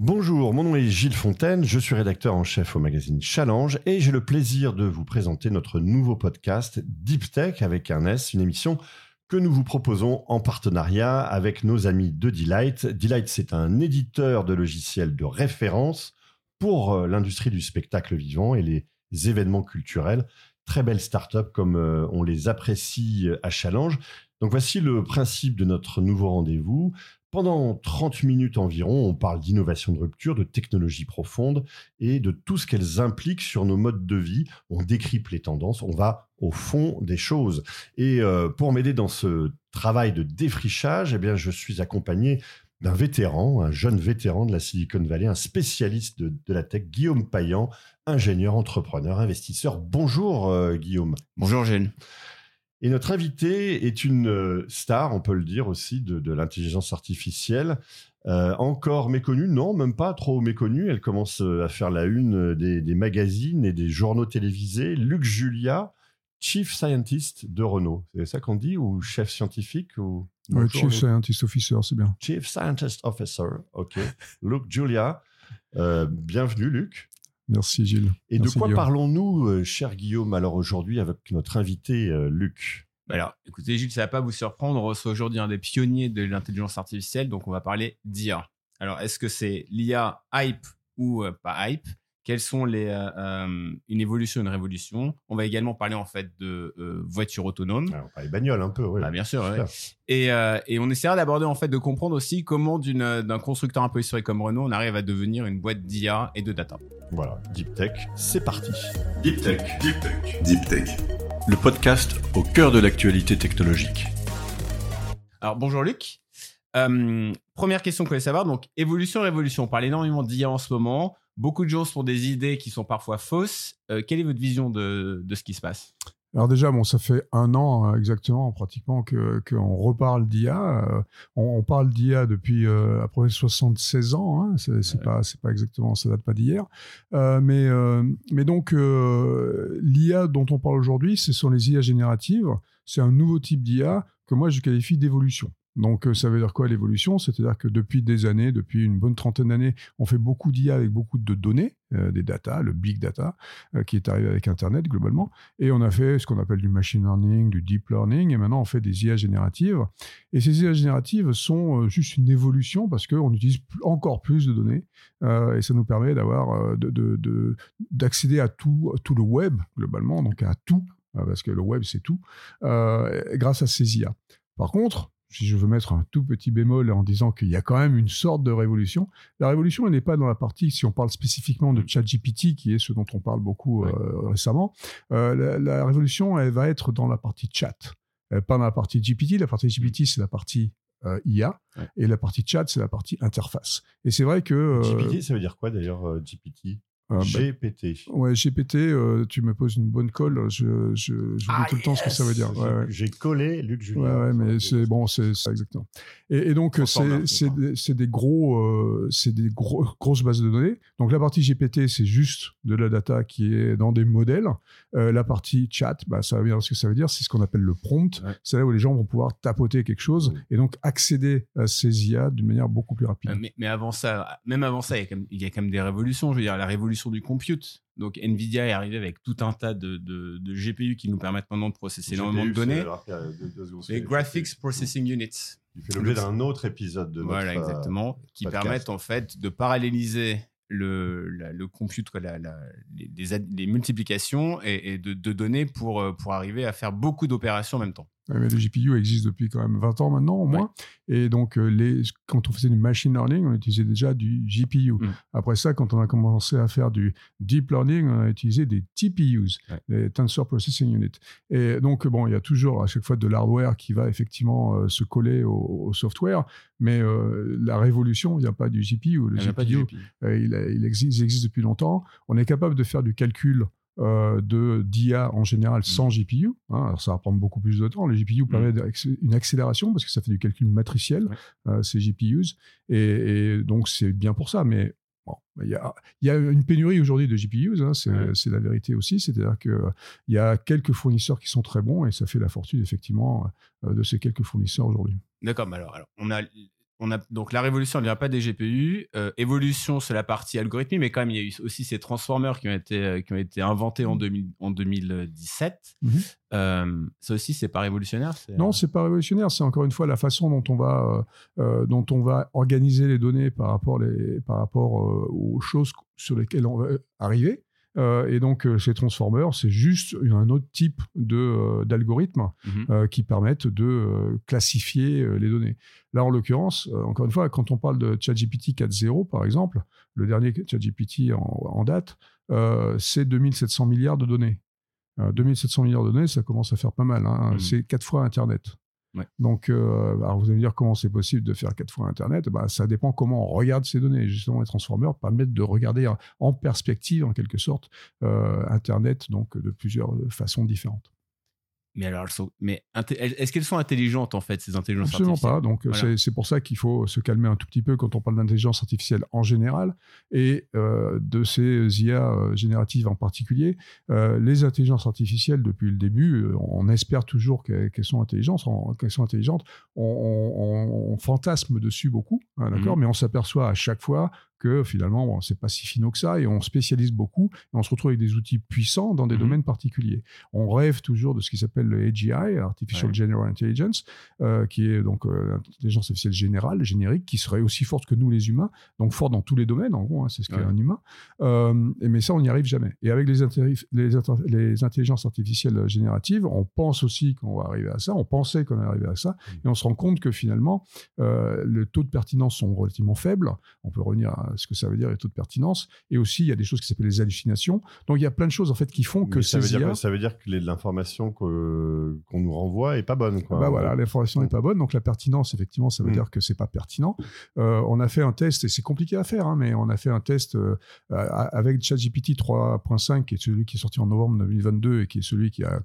Bonjour, mon nom est Gilles Fontaine, je suis rédacteur en chef au magazine Challenge et j'ai le plaisir de vous présenter notre nouveau podcast Deep Tech avec un S, une émission que nous vous proposons en partenariat avec nos amis de Delight. Delight, c'est un éditeur de logiciels de référence pour euh, l'industrie du spectacle vivant et les événements culturels. Très belles startups comme euh, on les apprécie à Challenge. Donc voici le principe de notre nouveau rendez-vous. Pendant 30 minutes environ, on parle d'innovation de rupture, de technologie profonde et de tout ce qu'elles impliquent sur nos modes de vie. On décrypte les tendances, on va au fond des choses. Et euh, pour m'aider dans ce travail de défrichage, eh bien, je suis accompagné d'un vétéran, un jeune vétéran de la Silicon Valley, un spécialiste de, la tech, Guillaume Payan, ingénieur, entrepreneur, investisseur. Bonjour euh, Guillaume. Bonjour Gilles. Et notre invité est une euh, star, on peut le dire aussi, de, l'intelligence artificielle. Euh, encore méconnue, non, même pas trop méconnue. Elle commence à faire la une des, des magazines et des journaux télévisés. Luc Julia, Chief Scientist de Renault. C'est ça qu'on dit? Ou chef scientifique ou... Chief Scientist Officer, c'est bien. Chief Scientist Officer, ok. Luc Julia. Euh, bienvenue, Luc. Merci, Gilles. Et de quoi parlons-nous, euh, cher Guillaume, alors aujourd'hui avec notre invité, euh, Luc? Alors, écoutez, Gilles, ça ne va pas vous surprendre. On reçoit aujourd'hui un des pionniers de l'intelligence artificielle, donc on va parler d'IA. Alors, est-ce que c'est l'IA hype ou pas hype? Quelles sont les euh, euh, une évolution, une révolution. On va également parler en fait de euh, voitures autonomes. on parle bagnole un peu, oui. Bah, bien sûr. Et, et, on essaiera d'aborder en fait de comprendre aussi comment d'un constructeur un peu historique comme Renault, on arrive à devenir une boîte d'IA et de data. Voilà, Deep Tech, c'est parti. Deep Tech, Deep Tech, Deep Tech, le podcast au cœur de l'actualité technologique. Alors bonjour Luc. première question qu'on voulait savoir, donc évolution, révolution. On parle énormément d'IA en ce moment. Beaucoup de gens sont des idées qui sont parfois fausses. Euh, quelle est votre vision de, ce qui se passe? Alors déjà, bon, ça fait un an hein, exactement, pratiquement, qu'on reparle d'IA. Euh, on, parle d'IA depuis euh, après 76 ans. Hein, c'est pas, c'est pas exactement, ça date pas d'hier. mais, mais donc, l'IA dont on parle aujourd'hui, ce sont les IA génératives. C'est un nouveau type d'IA que moi je qualifie d'évolution. Donc, euh, ça veut dire quoi l'évolution? C'est-à-dire que depuis des années, depuis une bonne trentaine d'années, on fait beaucoup d'IA avec beaucoup de données, euh, des data, le big data, euh, qui est arrivé avec Internet globalement. Et on a fait ce qu'on appelle du machine learning, du deep learning, et maintenant on fait des IA génératives. Et ces IA génératives sont juste une évolution parce qu'on utilise encore plus de données, et ça nous permet d'avoir, d'accéder à tout, tout le web globalement, donc à tout, parce que le web c'est tout, grâce à ces IA. Par contre, si je veux mettre un tout petit bémol en disant qu'il y a quand même une sorte de révolution, la révolution, elle n'est pas dans la partie, si on parle spécifiquement de ChatGPT, qui est ce dont on parle beaucoup euh, récemment, euh, la, révolution, elle va être dans la partie chat, euh, pas dans la partie GPT. La partie GPT, c'est la partie IA, et la partie chat, c'est la partie interface. Et c'est vrai que... GPT, ça veut dire quoi d'ailleurs, GPT euh, bah, GPT. ouais, GPT, euh, tu me poses une bonne colle. Je, je, ah, tout le temps ce que ça veut dire. J'ai collé Luc Julien. Ouais, mais c'est bon, c'est ça exactement. Et, et donc, c'est des gros, euh, c'est des gros, grosses bases de données. Donc, la partie GPT, c'est juste de la data qui est dans des modèles. la partie chat, bah, ça veut dire ce que ça veut dire. C'est ce qu'on appelle le prompt. C'est là où les gens vont pouvoir tapoter quelque chose et donc accéder à ces IA d'une manière beaucoup plus rapide. Mais, mais, avant ça, même avant ça, il y, a quand même, il y a quand même des révolutions. Je veux dire, la révolution du compute. Donc Nvidia est arrivé avec tout un tas de, de, GPU qui nous permettent maintenant de processer énormément de données. Les Graphics Processing Units. Il fait l'objet d'un autre épisode de Voilà, euh, exactement. Qui permettent en fait de paralléliser le, le compute, quoi, la, les, les, multiplications et, de, de, données pour, euh, pour arriver à faire beaucoup d'opérations en même temps mais le GPU existe depuis quand même 20 ans maintenant au moins. Et donc, euh, les, quand on faisait du machine learning, on utilisait déjà du GPU. Mm. Après ça, quand on a commencé à faire du deep learning, on a utilisé des TPUs, des Tensor Processing Unit. Et donc, bon, il y a toujours à chaque fois de l'hardware qui va effectivement euh, se coller au, software, mais euh, la révolution ne vient pas du GPU. Le GPU, il, existe, il existe depuis longtemps. On est capable de faire du calcul euh, de d'IA en général mm. sans GPU. Hein. alors ça va prendre beaucoup plus de temps. Les GPU mm. permettent une accélération parce que ça fait du calcul matriciel, euh, ces GPUs. Et, donc c'est bien pour ça. Mais il y, a, y, a, une pénurie aujourd'hui de GPUs, hein, c'est la vérité aussi. C'est-à-dire qu'il y a quelques fournisseurs qui sont très bons et ça fait la fortune effectivement euh, de ces quelques fournisseurs aujourd'hui. D'accord, alors, alors, on a on a donc la révolution ne vient pas des GPU. Euh, évolution, c'est la partie algorithmique, mais quand même, il y a eu aussi ces transformers qui ont été, euh, qui ont été inventés en, 2000, en 2017. Mhm. Euh, ça aussi, c'est pas révolutionnaire Non, c'est pas révolutionnaire. C'est encore une fois la façon dont on va, dont on va organiser les données par rapport, les, par rapport aux choses sur lesquelles on va arriver. Euh, et donc, euh, ces transformers, c'est juste un autre type euh, d'algorithmes Mhm. qui permettent de classifier les données. Là, en l'occurrence, encore une fois, quand on parle de ChatGPT 4.0, par exemple, le dernier ChatGPT en, en date, c'est 2700 milliards de données. 2700 milliards de données, ça commence à faire pas mal. hein. Mhm. C'est quatre fois Internet. Donc, euh, alors vous allez me dire comment c'est possible de faire quatre fois Internet bah, Ça dépend comment on regarde ces données. Justement, les transformers permettent de regarder en perspective, en quelque sorte, euh, Internet donc de plusieurs façons différentes. Mais alors, elles sont, mais est-ce qu'elles sont intelligentes en fait ces intelligences Absolument artificielles? Pas. Donc, Voilà. c'est- pour ça qu'il faut se calmer un tout petit peu quand on parle d'intelligence artificielle en général et euh, de ces IA euh, génératives en particulier. Euh, les intelligences artificielles, depuis le début, on espère toujours qu'elles sont intelligentes. en- qu'elles sont intelligentes. On, on- on fantasme dessus beaucoup, hein, d'accord, Mhm? mais on s'aperçoit à chaque fois que finalement, bon, c'est pas si finaux que ça et on spécialise beaucoup et on se retrouve avec des outils puissants dans des Mhm. domaines particuliers. On rêve toujours de ce qui s'appelle le AGI, Artificial Ouais. General Intelligence, euh, qui est donc euh, l'intelligence artificielle générale, générique, qui serait aussi forte que nous les humains, donc forte dans tous les domaines, en gros, hein, c'est ce qu'est Ouais. un humain. Euh, mais ça, on n'y arrive jamais. Et avec les, les, intelligences artificielles génératives, on pense aussi qu'on va arriver à ça, on pensait qu'on allait arriver à ça, Mmh. et on se rend compte que finalement, euh, le taux de pertinence sont relativement faibles. On peut revenir à ce que ça veut dire les taux de pertinence. Et aussi, il y a des choses qui s'appellent les hallucinations. Donc, il y a plein de choses en fait qui font que ça, veut dire, IA, ça veut dire que l'information qu'on nous renvoie est pas bonne. Quoi. bah voilà, l'information n'est pas bonne, donc la pertinence, effectivement, ça veut Mm. dire que c'est pas pertinent. Euh, on a fait un test, et c'est compliqué à faire, hein, mais on a fait un test euh, avec ChatGPT 3.5, qui est celui qui est sorti en novembre 2022 et qui est celui qui a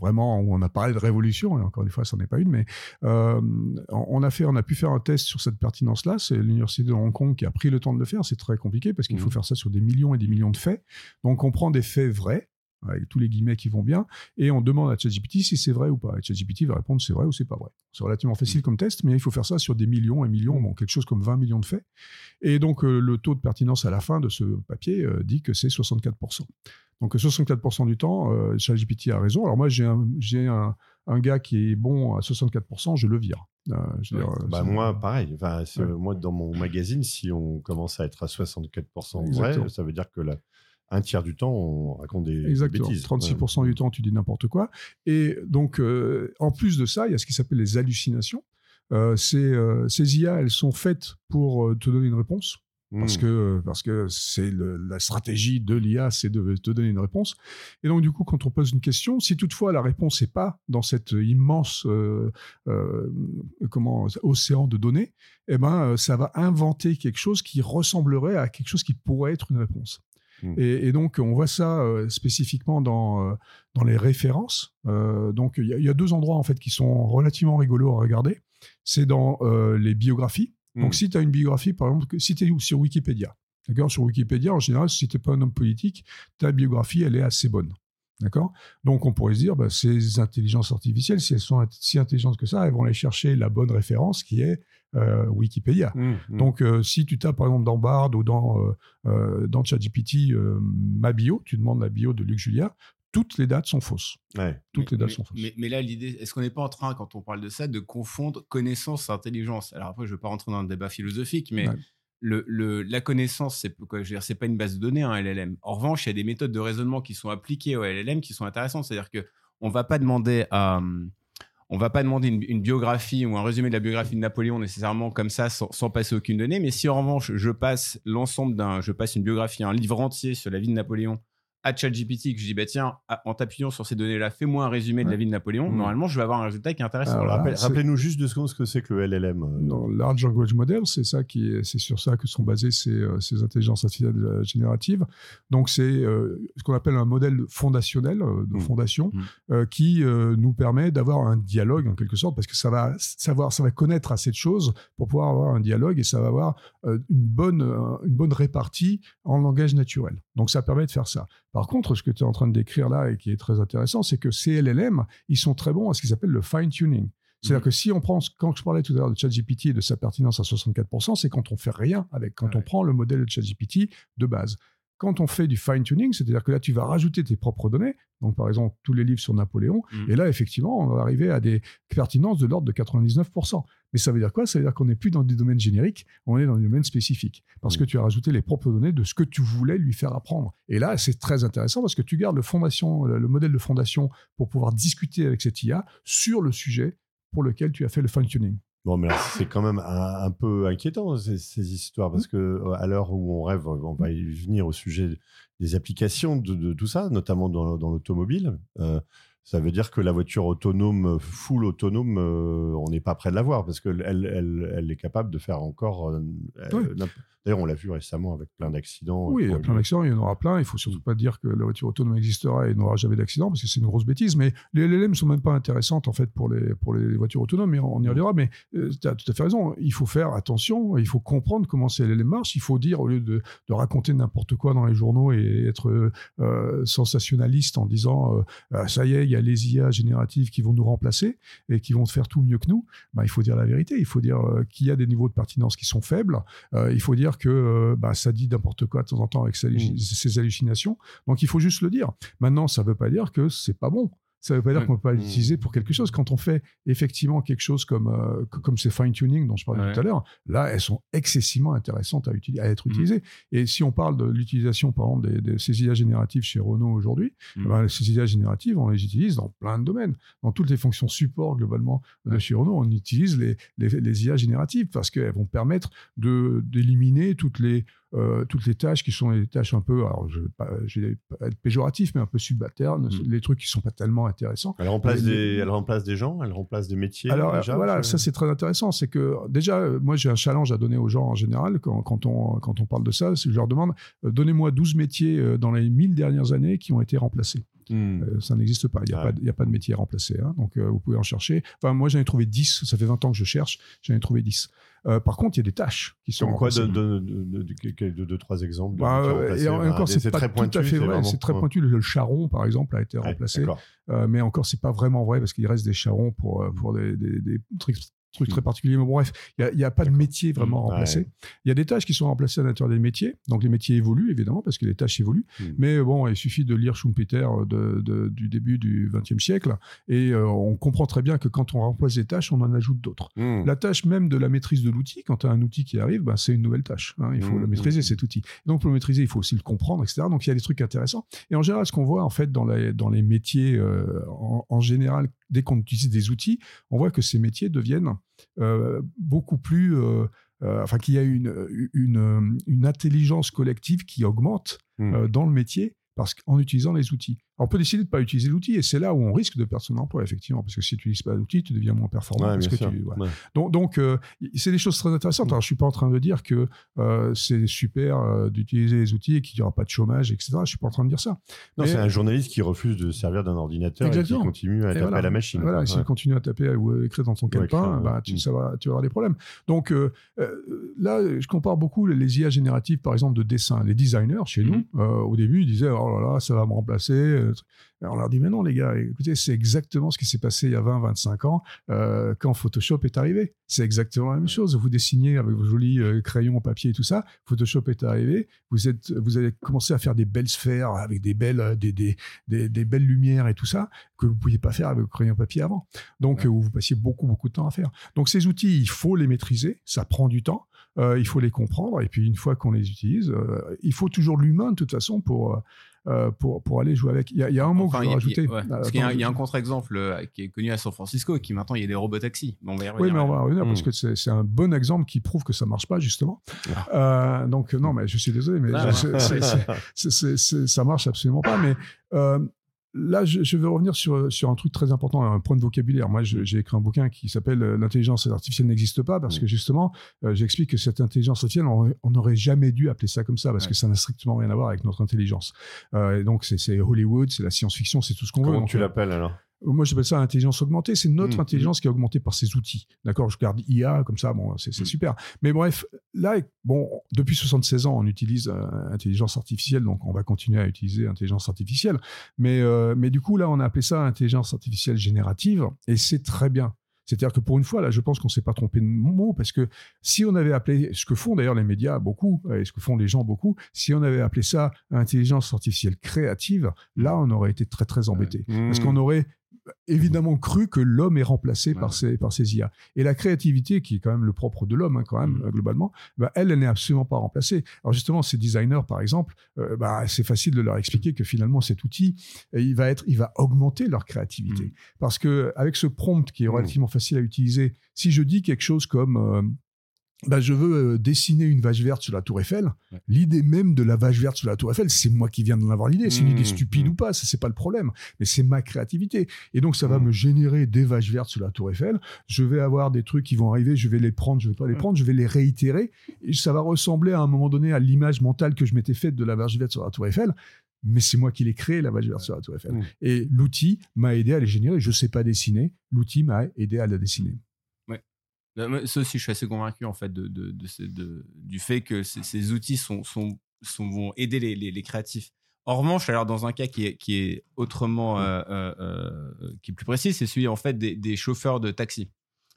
vraiment où on a parlé de révolution. Et encore une fois, ça n'est pas une, mais euh, on a fait, on a pu faire un test sur cette pertinence-là. C'est l'université de Hong Kong qui a pris le temps de le faire. C'est très compliqué parce qu'il faut faire ça sur des millions et des millions de faits. Donc, on prend des faits vrais avec tous les guillemets qui vont bien, et on demande à ChatGPT si c'est vrai ou pas. Et ChatGPT va répondre c'est vrai ou c'est pas vrai. C'est relativement facile comme test, mais il faut faire ça sur des millions et millions, bon, quelque chose comme 20 millions de faits. Et donc, euh, le taux de pertinence à la fin de ce papier euh, dit que c'est 64%. Donc, 64% du temps, euh, ChatGPT a raison. Alors, moi, j'ai un, j'ai un, un gars qui est bon à 64%, je le vire. Euh, je veux Ouais. dire, euh, Bah moi, pareil. Enfin, Ouais. Moi, dans mon magazine, si on commence à être à 64% Exactement. vrai, ça veut dire que la, un tiers du temps, on raconte des, Exactement. bêtises. 36% Ouais. du temps, tu dis n'importe quoi. Et donc, euh, en plus de ça, il y a ce qui s'appelle les hallucinations. Euh, ces, euh, ces IA, elles sont faites pour euh, te donner une réponse. Parce Mm. que parce que c'est la stratégie de l'IA, c'est de te donner une réponse. Et donc du coup, quand on pose une question, si toutefois la réponse n'est pas dans cet immense euh, euh, comment océan de données, eh ben euh, ça va inventer quelque chose qui ressemblerait à quelque chose qui pourrait être une réponse. Mm. Et, et donc on voit ça euh, spécifiquement dans euh, dans les références. Euh, donc il y, y a deux endroits en fait qui sont relativement rigolos à regarder. C'est dans euh, les biographies. Donc, Mm. si tu as une biographie, par exemple, si tu es sur Wikipédia, d'accord Sur Wikipédia, en général, si tu n'es pas un homme politique, ta biographie, elle est assez bonne. D'accord Donc, on pourrait se dire, bah, ces intelligences artificielles, si elles sont si intelligentes que ça, elles vont aller chercher la bonne référence qui est euh, Wikipédia. Mm, mm. Donc, euh, si tu tapes par exemple dans Bard ou dans, euh, euh, dans ChatGPT ma bio, tu demandes la bio de Luc Julia, toutes les dates sont fausses. Ouais. Toutes mais, les dates mais- sont fausses. mais- mais là, l'idée, est-ce qu'on n'est pas en train, quand on parle de ça, de confondre connaissance et intelligence? Alors après, je ne vais pas rentrer dans un débat philosophique, mais Ouais. le, le- la connaissance, c'est veux c'est pas une base de données, un LLM. En revanche, il y a des méthodes de raisonnement qui sont appliquées au LLM qui sont intéressantes. C'est-à-dire que on va pas demander à hum, on va pas demander une, une biographie ou un résumé de la biographie de Napoléon nécessairement comme ça sans, sans passer aucune donnée. Mais si en revanche je passe l'ensemble d'un, je passe une biographie, un livre entier sur la vie de Napoléon à ChatGPT que je dis bah tiens à- en t'appuyant sur ces données-là fais-moi un résumé de la vie de Napoléon. Mm. Normalement je vais avoir un résultat qui est intéressant. Alors, Alors, Voilà, rappel- c'est- Rappelez-nous juste deux secondes ce que c'est que le LLM. euh. Dans Large Language Model, c'est ça qui est, c'est sur ça que sont basées ces, euh, ces intelligences artificielles euh, génératives. Donc c'est euh, ce qu'on appelle un modèle fondationnel euh, de Mm. fondation Mm. euh, qui euh, nous permet d'avoir un dialogue en quelque sorte parce que ça va savoir, ça va connaître assez de choses pour pouvoir avoir un dialogue et ça va avoir euh, une bonne, euh, une bonne répartie en langage naturel. Donc ça permet de faire ça. Par contre, ce que tu es en train de décrire là et qui est très intéressant, c'est que ces LLM, ils sont très bons à ce qu'ils appellent le fine tuning. C'est-à-dire Mhm. que si on prend, quand je parlais tout à l'heure de ChatGPT et de sa pertinence à 64%, c'est quand on fait rien avec, quand Ouais. on prend le modèle de ChatGPT de base. Quand on fait du fine-tuning, c'est-à-dire que là, tu vas rajouter tes propres données, donc par exemple tous les livres sur Napoléon, Mhm. et là, effectivement, on va arriver à des pertinences de l'ordre de 99%. Mais ça veut dire quoi? Ça veut dire qu'on n'est plus dans des domaines génériques, on est dans des domaines spécifiques. Parce que tu as rajouté les propres données de ce que tu voulais lui faire apprendre. Et là, c'est très intéressant parce que tu gardes le, fondation, le modèle de fondation pour pouvoir discuter avec cette IA sur le sujet pour lequel tu as fait le fine-tuning. Bon, mais là, c'est quand même un, un peu inquiétant, ces, ces histoires, parce que euh, à l'heure où on rêve, on va y venir au sujet des applications de, de tout ça, notamment dans, dans l'automobile. Euh, ça veut dire que la voiture autonome, full autonome, euh, on n'est pas près de l'avoir, parce qu'elle elle, est capable de faire encore... euh, Oui. euh, D'ailleurs, on l'a vu récemment avec plein d'accidents. Oui, il y a plein d'accidents, il y en aura plein. Il faut surtout pas dire que la voiture autonome existera et n'aura jamais d'accident, parce que c'est une grosse bêtise. Mais les LLM sont même pas intéressantes en fait pour les, pour les voitures autonomes, mais on y reviendra. Mais tu as tout à fait raison. Il faut faire attention, il faut comprendre comment ces LLM marchent. Il faut dire, au lieu de, de raconter n'importe quoi dans les journaux et être sensationnaliste en disant Ah, ça y est, il y a les IA génératives qui vont nous remplacer et qui vont faire tout mieux que nous, bah, il faut dire la vérité. Il faut dire euh, qu'il y a des niveaux de pertinence qui sont faibles. Euh, il faut dire que euh, bah, ça dit n'importe quoi de temps en temps avec ses, Mm. ses hallucinations. Donc il faut juste le dire. Maintenant, ça ne veut pas dire que c'est pas bon. Ça ne veut pas dire qu'on ne peut pas Mm. l'utiliser pour quelque chose. Quand on fait effectivement quelque chose comme, euh, co- comme ces fine-tuning dont je parlais Ouais. tout à l'heure, là, elles sont excessivement intéressantes à, à être Mm. utilisées. Et si on parle de l'utilisation, par exemple, des, de ces IA génératives chez Renault aujourd'hui, Mm. ben, ces IA génératives, on les utilise dans plein de domaines. Dans toutes les fonctions support, globalement, de Ouais. chez Renault, on utilise les, les, les IA génératives parce qu'elles vont permettre d'éliminer toutes les, euh, toutes les tâches qui sont les tâches un peu, alors je vais pas, je vais pas être péjoratif, mais un peu subalternes, Mm. les trucs qui sont pas tellement intéressants. Elle remplace, Ouais, des, elle remplace des gens, elle remplace des métiers. Alors déjà, voilà, ça c'est très intéressant. C'est que déjà, euh, moi j'ai un challenge à donner aux gens en général quand, quand on, quand on parle de ça. Je leur demande, euh, donnez-moi 12 métiers euh, dans les 1000 dernières années qui ont été remplacés. Hmm. Euh, ça n'existe pas. Il n'y a, Ouais. pas de- il y a pas de métier remplacé. hein. donc, euh, vous pouvez en chercher. Enfin, moi, j'en ai trouvé 10. Ça fait 20 ans que je cherche. J'en ai trouvé 10. Euh, par contre, il y a des tâches qui sont quoi, de, de, de, de- trois exemples. de Bah, et encore, c'est pas très tout pointu. à fait vrai. vraiment- C'est très pointu. Le, charron, par exemple, a été Ouais, remplacé. Euh, mais encore, c'est pas vraiment vrai parce qu'il reste des charrons pour, euh, pour des, des- des trucs, trucs très particuliers. Mais bon, bref, il n'y a, il y a pas de métier vraiment Mm, remplacé. ouais. Il y a des tâches qui sont remplacées à l'intérieur des métiers. Donc les métiers évoluent, évidemment, parce que les tâches évoluent. Mm. Mais bon, il suffit de lire Schumpeter euh, de, de- du début du XXe siècle. Et euh, on comprend très bien que quand on remplace des tâches, on en ajoute d'autres. Hmm. La tâche même de la maîtrise de l'outil, quand tu as un outil qui arrive, ben, c'est une nouvelle tâche. hein. Il faut le maîtriser, cet outil. Donc, pour le maîtriser, il faut aussi le comprendre, etc. Donc, il y a des trucs intéressants. Et en général, ce qu'on voit, en fait, dans les, dans les métiers, euh, en, en général, dès qu'on utilise des outils, on voit que ces métiers deviennent euh, beaucoup plus... euh, euh, enfin, qu'il y a une, une, une intelligence collective qui augmente euh, dans le métier parce qu'en utilisant les outils. On peut décider de ne pas utiliser l'outil et c'est là où on risque de perdre son emploi, effectivement, parce que si tu n'utilises pas l'outil, tu deviens moins performant. Ouais, parce bien que sûr. tu, voilà. Ouais. Donc, donc euh, c'est des choses très intéressantes. Mm. Alors, je suis pas en train de dire que euh, c'est super euh, d'utiliser les outils et qu'il n'y aura pas de chômage, etc. Je suis pas en train de dire ça. Non, c'est un journaliste qui refuse de servir d'un ordinateur Exactement. et qui continue à Et taper voilà. à la machine. Voilà, s'il continue à taper ou à écrire dans son calepin, bah, tu, Mm. ça va, tu vas avoir des problèmes. Donc là, je compare beaucoup les, IA génératives, par exemple, de dessin. Les designers chez Mhm. nous, au début, ils disaient Oh là là, ça va me remplacer. On leur dit Mais non, les gars, écoutez, c'est exactement ce qui s'est passé il y a 20, 25 ans euh, quand Photoshop est arrivé. C'est exactement la même chose. Vous dessinez avec vos jolis euh, crayons, papier et tout ça. Photoshop est arrivé. Vous, êtes, vous avez commencé à faire des belles sphères avec des belles, euh, des, des, des, des belles lumières et tout ça que vous ne pouviez pas faire avec vos crayons papier avant. Donc, Ouais. vous passiez beaucoup, beaucoup de temps à faire. Donc, ces outils, il faut les maîtriser. Ça prend du temps. Euh, il faut les comprendre. Et puis, une fois qu'on les utilise, euh, il faut toujours l'humain, de toute façon, pour, euh, euh, pour, pour aller jouer avec. Il y a, il y a un mot Enfin, que je rajouter. il y a- ouais, Euh, parce qu'il y a un- attends, il y a un je- contre-exemple euh, qui est connu à San Francisco, qui maintenant il y a des robotaxis. Bon, Oui, revenir. mais on va revenir Mm. parce que c'est un bon exemple qui prouve que ça marche pas, justement. Euh, donc, non, mais je suis désolé, mais Ah, ça marche absolument pas. Mais euh, là, je, je veux revenir sur, sur un truc très important, un point de vocabulaire. Moi, j'ai écrit un bouquin qui s'appelle euh, L'intelligence artificielle n'existe pas parce que justement, euh, j'explique que cette intelligence artificielle, on n'aurait jamais dû appeler ça comme ça parce Ouais. que ça n'a strictement rien à voir avec notre intelligence. Euh, et donc, c'est- Hollywood, c'est la science-fiction, c'est tout ce qu'on veut. Comment tu euh, l'appelles alors? Moi, j'appelle ça intelligence augmentée. C'est notre Mmh, intelligence qui est augmentée par ces outils. D'accord Je garde IA comme ça, bon, c'est Mmh. super. Mais bref, là, bon, depuis 76 ans, on utilise euh, intelligence artificielle, donc on va continuer à utiliser intelligence artificielle. Mais, euh, mais du coup, là, on a appelé ça intelligence artificielle générative, et c'est très bien. C'est-à-dire que pour une fois, là, je pense qu'on s'est pas trompé de mot parce que si on avait appelé, ce que font d'ailleurs les médias beaucoup, et ce que font les gens beaucoup, si on avait appelé ça intelligence artificielle créative, là, on aurait été très, très embêté. Parce qu'on aurait évidemment cru que l'homme est remplacé par, ces, par ces IA. Et la créativité, qui est quand même le propre de l'homme, hein, quand même, Mm. euh, globalement, bah, elle, elle n'est absolument pas remplacée. Alors justement, ces designers, par exemple, euh, bah, c'est facile de leur expliquer que finalement, cet outil, euh, il va, être, il va augmenter leur créativité. Mm. Parce que avec ce prompt qui est Mm. relativement facile à utiliser, si je dis quelque chose comme... euh, bah, je veux euh, dessiner une vache verte sur la Tour Eiffel. Ouais. L'idée même de la vache verte sur la Tour Eiffel, c'est moi qui viens d'en avoir l'idée. C'est une Mmh, idée stupide mmh. ou pas, ça c'est pas le problème. Mais c'est ma créativité. Et donc ça va Mmh. me générer des vaches vertes sur la Tour Eiffel. Je vais avoir des trucs qui vont arriver, je vais les prendre, je vais pas les prendre, je vais les réitérer. Et ça va ressembler à un moment donné à l'image mentale que je m'étais faite de la vache verte sur la Tour Eiffel. Mais c'est moi qui l'ai créé, la vache verte sur la Tour Eiffel. Mmh. Et l'outil m'a aidé à les générer. Je sais pas dessiner. L'outil m'a aidé à la dessiner. Moi, Ça aussi, je suis assez convaincu en fait de, de- de ce- de- du fait que ces, outils sont, sont, sont- vont aider les, les- les créatifs. En revanche, alors dans un cas qui est, qui est autrement, euh, euh, euh, qui est plus précis, c'est celui en fait des, des chauffeurs de taxi.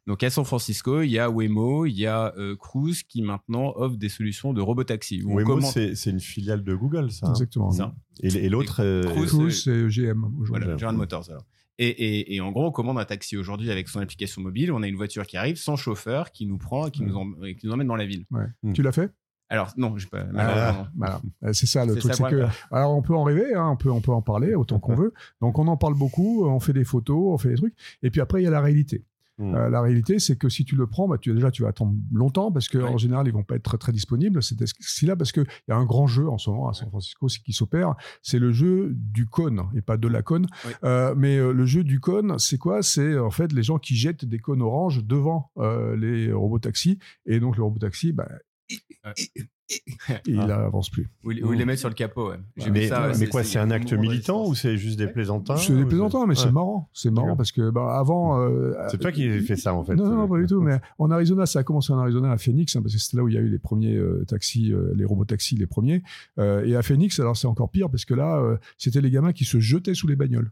Donc à San Francisco, il y a Waymo, il y a euh, Cruise qui maintenant offre des solutions de robotaxi. Waymo, c'est une filiale de Google, ça. hein Exactement. ça. Et, et l'autre, euh, Cruise, c'est GM aujourd'hui. Voilà. General Motors alors. Et, et- et en gros, on commande un taxi aujourd'hui avec son application mobile. On a une voiture qui arrive sans chauffeur, qui nous prend, qui, nous, qui nous emmène dans la ville. Ouais. Mm. Tu l'as fait? Alors non, j'ai pas. Ah, malheureusement, non. voilà. Euh, C'est ça le truc, c'est que alors on peut en rêver, hein, on peut on peut en parler autant qu'on veut. Donc on en parle beaucoup, on fait des photos, on fait des trucs, et puis après il y a la réalité. Mm. Euh, la réalité, c'est que si tu le prends, bah, tu, déjà tu vas attendre longtemps parce que Ouais. en général ils vont pas être très très disponibles. C'est ce là parce que il y a un grand jeu en ce moment à San Francisco qui s'opère, c'est le jeu du cône et pas de la cône. Euh, mais euh, le jeu du cône, c'est quoi? C'est en fait les gens qui jettent des cônes oranges devant les robots taxis et donc le robot taxi, bah, il Ah. avance plus. Ou, ou ils les mettent sur le capot. Ouais. J'ai vu Mais, ça, ouais, mais quoi, c'est un acte militant ou c'est juste des plaisantins C'est des plaisantins, mais Ouais. c'est marrant. C'est marrant parce que bah, avant. euh, C'est toi qui fais ça, en fait. Non, non, pas du tout. Mais en Arizona, ça a commencé en Arizona à Phoenix, hein, parce que c'était là où il y a eu les premiers euh, taxis, euh, les robots taxis, les premiers. Euh, et à Phoenix, alors c'est encore pire parce que là, euh, c'était les gamins qui se jetaient sous les bagnoles.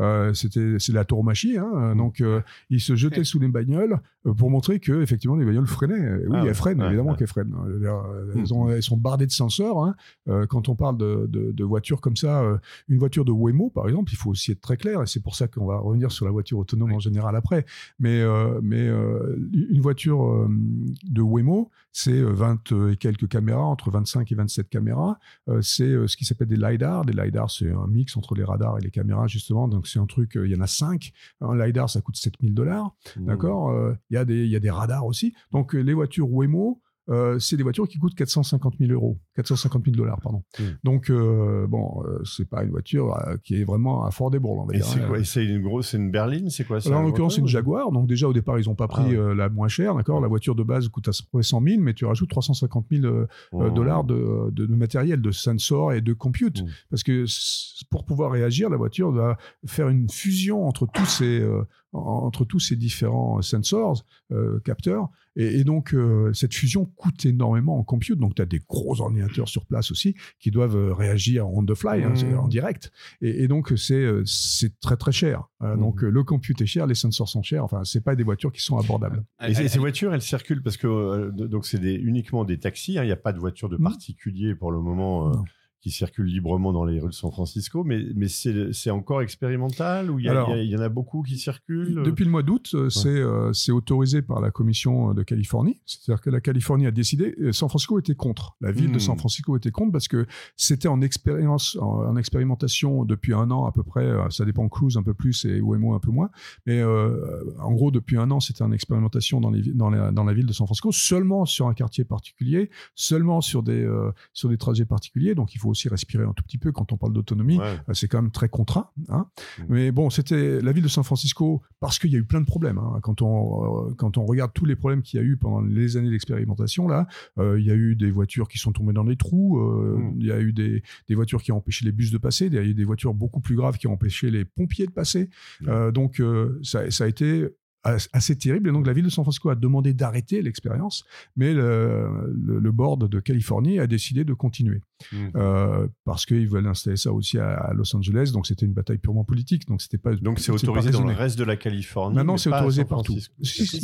Euh, c'était c'est la tauromachie, hein, euh, donc euh, ils se jetaient sous les bagnoles euh, pour montrer que effectivement les bagnoles freinaient. Euh, Oui, Ah elles freinent, ouais, évidemment ouais. qu'elles freinent. Dire, euh, Mm. Elles, ont- elles sont bardées de senseurs. hein. Euh, quand on parle de, de- de voitures comme ça, euh, une voiture de Waymo, par exemple, il faut aussi être très clair, et c'est pour ça qu'on va revenir sur la voiture autonome Oui. en général après. Mais, euh, mais euh, une voiture euh, de Waymo, c'est euh, 20 et quelques caméras, entre 25 et 27 caméras. Euh, c'est euh, ce qui s'appelle des LiDAR. Des LiDAR, c'est un mix entre les radars et les caméras, justement. Donc, c'est un truc, euh, il y en a 5. Un LiDAR, ça coûte 7000 dollars. Mm. D'accord Euh, Il y, a des- il y a des radars aussi. Donc, euh, les voitures Waymo, euh, c'est des voitures qui coûtent 450 000 euros, 450 000 dollars, pardon. Mm. Donc, euh, bon, euh, c'est pas une voiture qui est vraiment affordable, on va Et dire. c'est hein. quoi C'est une grosse, c'est une berline, c'est quoi Alors, en l'occurrence, c'est une Jaguar. Donc, déjà, au départ, ils n'ont pas pris Ah ouais. la moins chère. D'accord La voiture de base coûte à peu près 100 000, mais tu rajoutes 350 000 euh, ou- euh, dollars de, de- de matériel, de sensors et de compute. Mm. Parce que pour pouvoir réagir, la voiture doit faire une fusion entre tous ces, entre tous ces différents sensors, euh, capteurs. Et, et donc, euh, cette fusion coûte énormément en compute. Donc, tu as des gros ordinateurs sur place aussi qui doivent euh, réagir on the fly, hein, Mm. c'est en direct. Et, et donc, c'est euh, très, très cher. Euh, Mm. Donc, euh, le compute est cher, les sensors sont chers. Enfin, c'est pas des voitures qui sont abordables. Et ces- ces voitures, elles circulent parce que euh, donc c'est des- uniquement des taxis. hein, Il n'y a pas de voitures de Mm. particuliers pour le moment euh. Qui circulent librement dans les rues de San Francisco. Mais, mais c'est encore expérimental ou il y, en a beaucoup qui circulent? Depuis le mois d'août, euh, c'est euh, c'est autorisé par la commission euh, de Californie. C'est-à-dire que la Californie a décidé, San Francisco était contre. La ville de Hmm. San Francisco était contre parce que c'était en expérience, en, en expérimentation depuis un an à peu près. Ça dépend Cruise un peu plus et Waymo un peu moins. Mais euh, en gros, depuis un an, c'était en expérimentation dans, les, dans, la, dans la ville de San Francisco, seulement sur un quartier particulier, seulement sur des, euh, sur des trajets particuliers. Donc, il faut aussi respirer un tout petit peu quand on parle d'autonomie. Ouais. Euh, c'est quand même très contraint. Hein. Mm. Mais bon, c'était la ville de San Francisco, parce qu'il y a eu plein de problèmes. hein. Quand, on, euh, quand on regarde tous les problèmes qu'il y a eu pendant les années d'expérimentation, là, euh, il y a eu des voitures qui sont tombées dans des trous, euh, Mm. il y a eu des, des voitures qui ont empêché les bus de passer, il y a eu des voitures beaucoup plus graves qui ont empêché les pompiers de passer. Mm. Donc, ça, ça a été assez terrible. Et donc, la ville de San Francisco a demandé d'arrêter l'expérience, mais le, le, board de Californie a décidé de continuer. Mmh. Euh, parce qu'ils veulent installer ça aussi à, Los Angeles. Donc, c'était une bataille purement politique. Donc, c'était pas. Donc, c'est autorisé dans le reste de la Californie. Maintenant, c'est autorisé partout.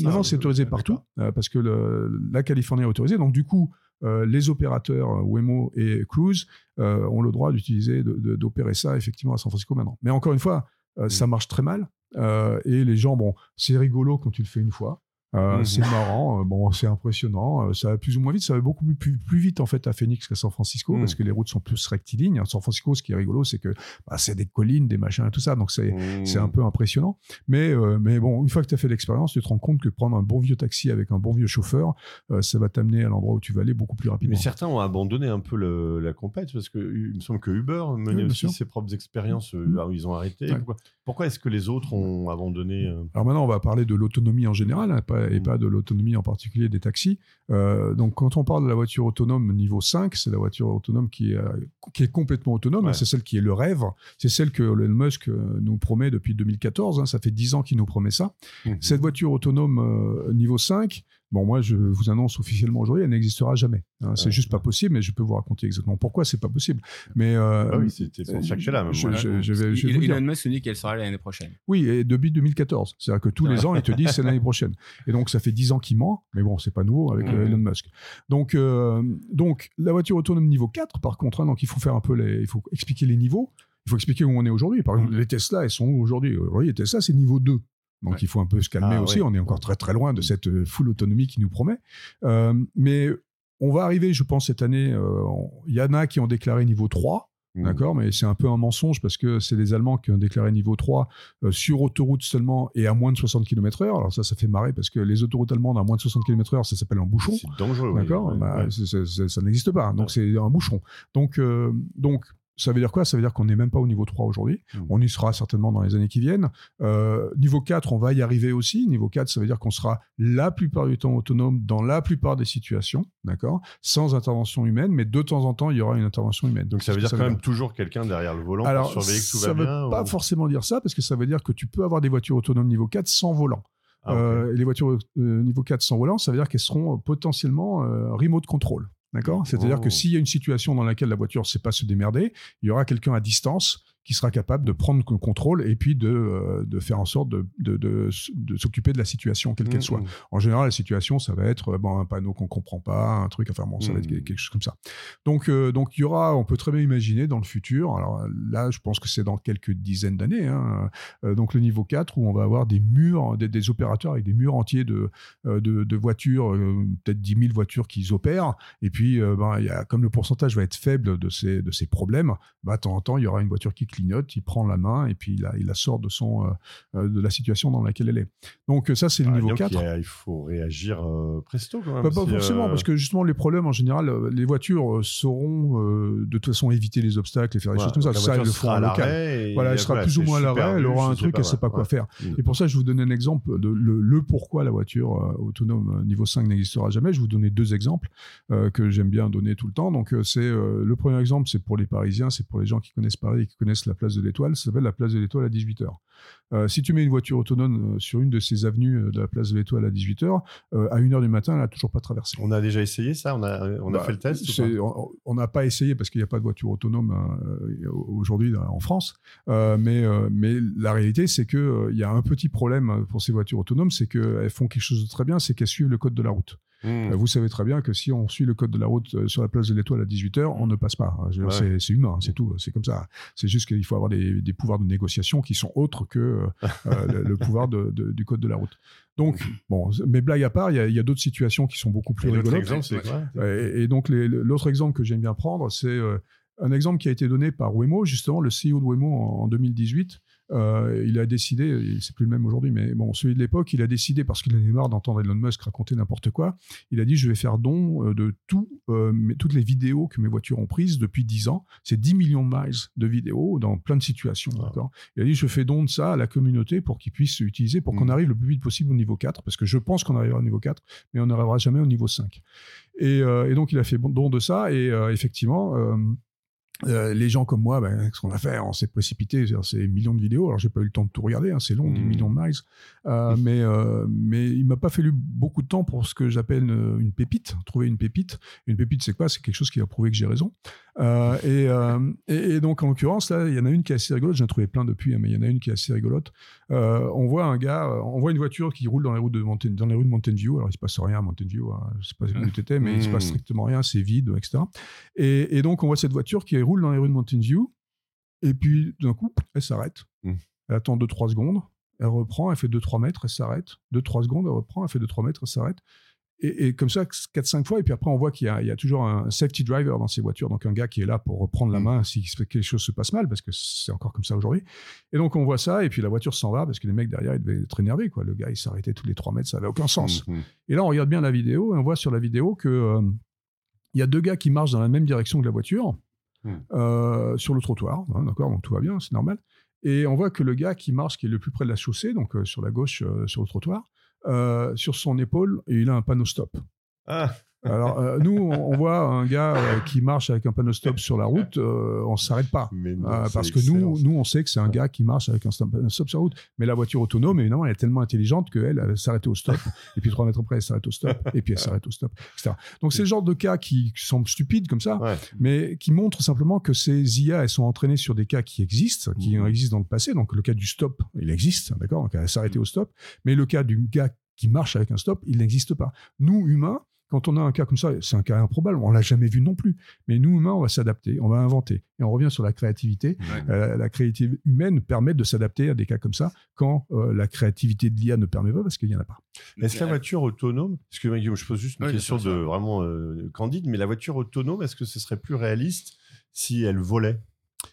maintenant, c'est autorisé partout parce que le, la Californie est autorisée. Donc, du coup, euh, les opérateurs euh, Wemo et Cruise ont le droit d'utiliser, d'opérer ça effectivement à San Francisco maintenant. Mais encore une fois, mmh. ça marche très mal. Et les gens, bon, c'est rigolo quand tu le fais une fois. Euh, mhm. C'est marrant, euh, bon, c'est impressionnant. Euh, ça va plus ou moins vite. Ça va beaucoup plus, plus, vite en fait à Phoenix qu'à San Francisco parce mhm. que les routes sont plus rectilignes. À San Francisco, ce qui est rigolo, c'est que bah, c'est des collines, des machins et tout ça. Donc c'est c'est un peu impressionnant. Mais mais bon, une fois que tu as fait l'expérience, tu te rends compte que prendre un bon vieux taxi avec un bon vieux chauffeur, ça va t'amener à l'endroit où tu vas aller beaucoup plus rapidement. Mais certains ont abandonné un peu le, la compète parce que il me semble que Uber menait aussi ses propres expériences. où ils ont arrêté. Pourquoi, pourquoi est-ce que les autres ont abandonné Alors maintenant, on va parler de l'autonomie en général hein, et pas de l'autonomie en particulier des taxis. Euh, donc, quand on parle de la voiture autonome niveau 5, c'est la voiture autonome qui est, euh, qui est complètement autonome. C'est celle qui est le rêve. C'est celle que Elon Musk euh, nous promet depuis 2014. Hein. ça fait 10 ans qu'il nous promet ça. Mmh. Cette voiture autonome niveau 5, Bon, moi, je vous annonce officiellement aujourd'hui, elle n'existera jamais. Hein. c'est juste pas possible, mais je peux vous raconter exactement pourquoi c'est pas possible. Mais euh, ah oui, c'était pour chercher là. Je, je, je, vais, je vais Elon Musk dit qu'elle sera l'année prochaine. Oui, et depuis 2014. C'est-à-dire que tous les ans, il te dit c'est l'année prochaine. Et donc, ça fait 10 ans qu'il ment, mais bon, c'est pas nouveau avec euh, Elon Musk. Donc, euh, donc, la voiture autonome niveau 4, par contre, hein, donc il faut faire un peu les, il faut expliquer les niveaux. Il faut expliquer où on est aujourd'hui. Par exemple, les Tesla, elles sont où aujourd'hui? Aujourd'hui, les Tesla, c'est niveau 2. Donc il faut un peu se calmer ah aussi. On est encore très très loin de cette euh, full autonomie qui nous promet. Euh, mais on va arriver, je pense, cette année. Euh, il y en a qui ont déclaré niveau 3. Mmh. D'accord, mais c'est un peu un mensonge parce que c'est les Allemands qui ont déclaré niveau 3 sur autoroute seulement et à moins de 60 km/h. Alors ça, ça fait marrer parce que les autoroutes allemandes à moins de 60 km/h, ça s'appelle un bouchon. C'est dangereux. D'accord, bah, ça n'existe pas. Donc c'est un bouchon. Donc, donc ça veut dire quoi? Ça veut dire qu'on n'est même pas au niveau 3 aujourd'hui. Mmh. On y sera certainement dans les années qui viennent. Euh, niveau 4, on va y arriver aussi. Niveau 4, ça veut dire qu'on sera la plupart du temps autonome dans la plupart des situations, d'accord? Sans intervention humaine, mais de temps en temps, il y aura une intervention humaine. Donc ça veut dire quand même toujours quelqu'un derrière le volant pour surveiller que tout va bien Ça veut pas forcément dire ça, parce que ça veut dire que tu peux avoir des voitures autonomes niveau 4 sans volant. Ah, euh, les voitures euh, niveau 4 sans volant, ça veut dire qu'elles seront potentiellement remote control. D'accord? C'est-à-dire que oh. s'il y a une situation dans laquelle la voiture ne sait pas se démerder, il y aura quelqu'un à distance qui sera capable de prendre le contrôle et puis de, euh, de faire en sorte de, de, de, s'occuper de la situation, quelle qu'elle mmh, soit. Mmh. En général, la situation, ça va être bon, un panneau qu'on comprend pas, un truc, enfin bon, ça va être mmh. quelque chose comme ça. Donc, euh, donc il y aura, on peut très bien imaginer dans le futur, alors là, je pense que c'est dans quelques dizaines d'années, hein, euh, donc le niveau 4 où on va avoir des murs, des, opérateurs avec des murs entiers de, de, voitures, peut-être 10 000 voitures qui opèrent, et puis ben, y a, comme le pourcentage va être faible de ces, de ces problèmes, bah, de temps en temps, il y aura une voiture qui clignote, il prend la main et puis il la, il la sort de, son, euh, euh, de la situation dans laquelle elle est. Donc ça, c'est le niveau 4. Il, faut réagir euh, presto quand même. pas forcément, parce que justement, les problèmes en général, les voitures sauront de toute façon éviter les obstacles et faire des choses comme ça. Ça, le fera à local. Voilà, elle sera plus ou moins à l'arrêt, elle aura un truc, elle ne sait pas quoi faire. Mm. Et pour ça, je vous donne un exemple de le, pourquoi la voiture autonome niveau 5 n'existera jamais. Je vous donner deux exemples que j'aime bien donner tout le temps. Donc, c'est le premier exemple, c'est pour les Parisiens, c'est pour les gens qui connaissent Paris et qui connaissent la place de l'Étoile, ça s'appelle la place de l'Étoile à 18h. Euh, si tu mets une voiture autonome euh, sur une de ces avenues euh, de la place de l'Étoile à 18h, à 1h du matin, elle n'a toujours pas traversé. On a déjà essayé ça? On a, on a bah, fait le test On n'a pas essayé parce qu'il n'y a pas de voiture autonome aujourd'hui en France. mais, mais la réalité, c'est qu'il il y a un petit problème pour ces voitures autonomes, c'est qu'elles font quelque chose de très bien, c'est qu'elles suivent le code de la route. Hmm. Vous savez très bien que si on suit le code de la route euh, sur la place de l'Étoile à 18h, on ne passe pas. C'est humain, c'est tout, c'est comme ça. C'est juste qu'il faut avoir des, pouvoirs de négociation qui sont autres que euh, le, pouvoir du code de la route. Donc, bon, mais blague à part, il y a, d'autres situations qui sont beaucoup plus rigolotes. et, et, donc, l'autre exemple que j'aime bien prendre, c'est euh, un exemple qui a été donné par Wemo, justement, le CEO de Wemo en 2018, euh, il a décidé, c'est plus le même aujourd'hui, mais bon, celui de l'époque, il a décidé, parce qu'il en est marre d'entendre Elon Musk raconter n'importe quoi, il a dit, je vais faire don euh, de tout, euh, toutes les vidéos que mes voitures ont prises depuis 10 ans. C'est 10 millions de miles de vidéos dans plein de situations. D'accord il a dit, je fais don de ça à la communauté pour qu'ils puissent utiliser, pour qu'on mmh. arrive le plus vite possible au niveau 4, parce que je pense qu'on arrivera au niveau 4, mais on n'arrivera jamais au niveau 5. Et, et, donc, il a fait don de ça, et effectivement euh, les gens comme moi, ben, ce qu'on a fait, on s'est précipité. C'est millions de vidéos. Alors, j'ai pas eu le temps de tout regarder. Hein, c'est long, 10 Mm. millions de miles. Euh, mais, euh, mais il m'a pas fallu beaucoup de temps pour ce que j'appelle une, une pépite. Trouver une pépite. Une pépite, c'est quoi? C'est quelque chose qui va prouver que j'ai raison. Euh, et, euh, et, et donc, en l'occurrence, là, il y en a une qui est assez rigolote. J'en ai trouvé plein depuis, hein, mais il y en a une qui est assez rigolote. Euh, on voit un gars, euh, on voit une voiture qui roule dans les routes de Mountain, dans les rues de Mountain View. Alors, il se passe rien à Mountain View. Hein, je sais pas où tu étais, mais il se passe Mm. strictement rien. C'est vide, etc. Et, et donc, on voit cette voiture qui roule dans les rues de Mountain View. Et puis, d'un coup, elle s'arrête. Mm. Elle attend 2-3 secondes. Elle reprend, elle fait 2-3 mètres, elle s'arrête. 2-3 secondes, elle reprend, elle fait 2-3 mètres, elle s'arrête. Et, et comme ça, 4-5 fois. Et puis après, on voit qu'il y, a- il y a toujours un safety driver dans ces voitures. Donc, un gars qui est là pour reprendre la Mm. main si quelque chose se passe mal, parce que c'est encore comme ça aujourd'hui. Et donc, on voit ça. Et puis, la voiture s'en va parce que les mecs derrière, ils devaient être énervés. Quoi. Le gars, il s'arrêtait tous les 3 mètres. Ça n'avait aucun sens. Mhm. Et là, on regarde bien la vidéo et on voit sur la vidéo que euh, il y a deux gars qui marchent dans la même direction que la voiture Hmm. euh, sur le trottoir. hein, D'accord, donc tout va bien, c'est normal. Et on voit que le gars qui marche, qui est le plus près de la chaussée, donc euh, sur la gauche, euh, sur le trottoir, sur son épaule, il a un panneau stop. Ah, Alors, euh, nous, on on voit un gars euh, qui marche avec un panneau stop sur la route, euh, on ne s'arrête pas. mais non, Euh, parce que excellent, nous, nous, on sait que c'est un gars qui marche avec un stop stop sur la route. Mais la voiture autonome, évidemment, elle est tellement intelligente qu'elle elle s'arrête au stop. et puis trois mètres après, elle s'arrête au stop. Et puis elle s'arrête au stop, etc. Donc c'est le genre de cas qui semblent stupides comme ça, Ouais. mais qui montrent simplement que ces IA, elles sont entraînées sur des cas qui existent, qui ont existé dans le passé. Donc le cas du stop, il existe, d'accord Donc elle s'arrêter au stop. Mais le cas du gars qui marche avec un stop, il n'existe pas. Nous, humains, quand on a un cas comme ça, c'est un cas improbable, on l'a jamais vu non plus. Mais nous, humains, on va s'adapter, on va inventer. Et on revient sur la créativité. Ouais. Euh, la créativité humaine permet de s'adapter à des cas comme ça quand euh, la créativité de l'IA ne permet pas parce qu'il n'y en a pas. Est-ce que la voiture autonome, parce que Guillaume, je pose juste une question de vraiment euh, candide, mais la voiture autonome, est-ce que ce serait plus réaliste si elle volait?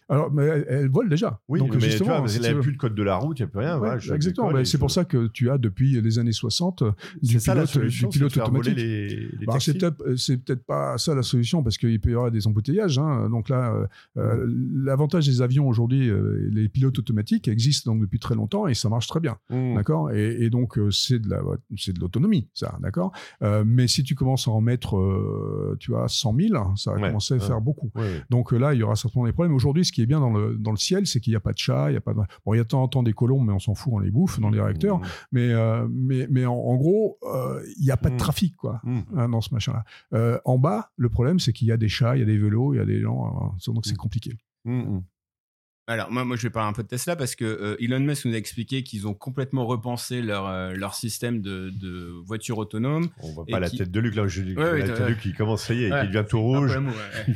Alors, mais elle, elle vole déjà. Oui, Donc, mais tu justement, vois, parce si qu'elle tu n'a plus le code de la route, il n'y a plus rien. Ouais, voilà, je exactement. c'est pour ça que tu as depuis les années 60 euh, du ça la pilote, solution, du pilote automatique. Bah, taxis. c'est peut-être euh, c'est peut-être pas ça la solution parce qu'il peut y avoir des embouteillages. hein. Donc là, euh, euh, l'avantage des avions aujourd'hui, euh, les pilotes automatiques existent donc depuis très longtemps et ça marche très bien, Mmh. d'accord? Et, et donc c'est de la l'autonomie, ça, d'accord? Euh, mais si tu commences à en mettre, tu vois, 100 000, ça va Ouais, commencer à faire beaucoup. Ouais. Donc là, il y aura certainement des problèmes. Aujourd'hui, ce qui est bien dans le, dans le ciel, c'est qu'il n'y a pas de chat, il y a pas de... Bon, il y a de temps en temps des colombes, mais on s'en fout, on les bouffe dans les réacteurs. Mmh. Mais, euh, mais, mais en, en gros, euh, il n'y a pas de Mm. trafic, quoi, Mmh. hein, dans ce machin-là. Euh, en bas, le problème, c'est qu'il y a des chats, il y a des vélos, il y a des gens, euh, donc c'est compliqué. Mmh, mmh. Alors, moi, moi, je vais parler un peu de Tesla parce que euh, Elon Musk nous a expliqué qu'ils ont complètement repensé leur, euh, leur système de, de voiture autonome. On voit pas la qui- tête de Luc là. Je, Ouais, ouais, la tête de Luc qui commence, ça y est, Ouais. qui devient tout rouge.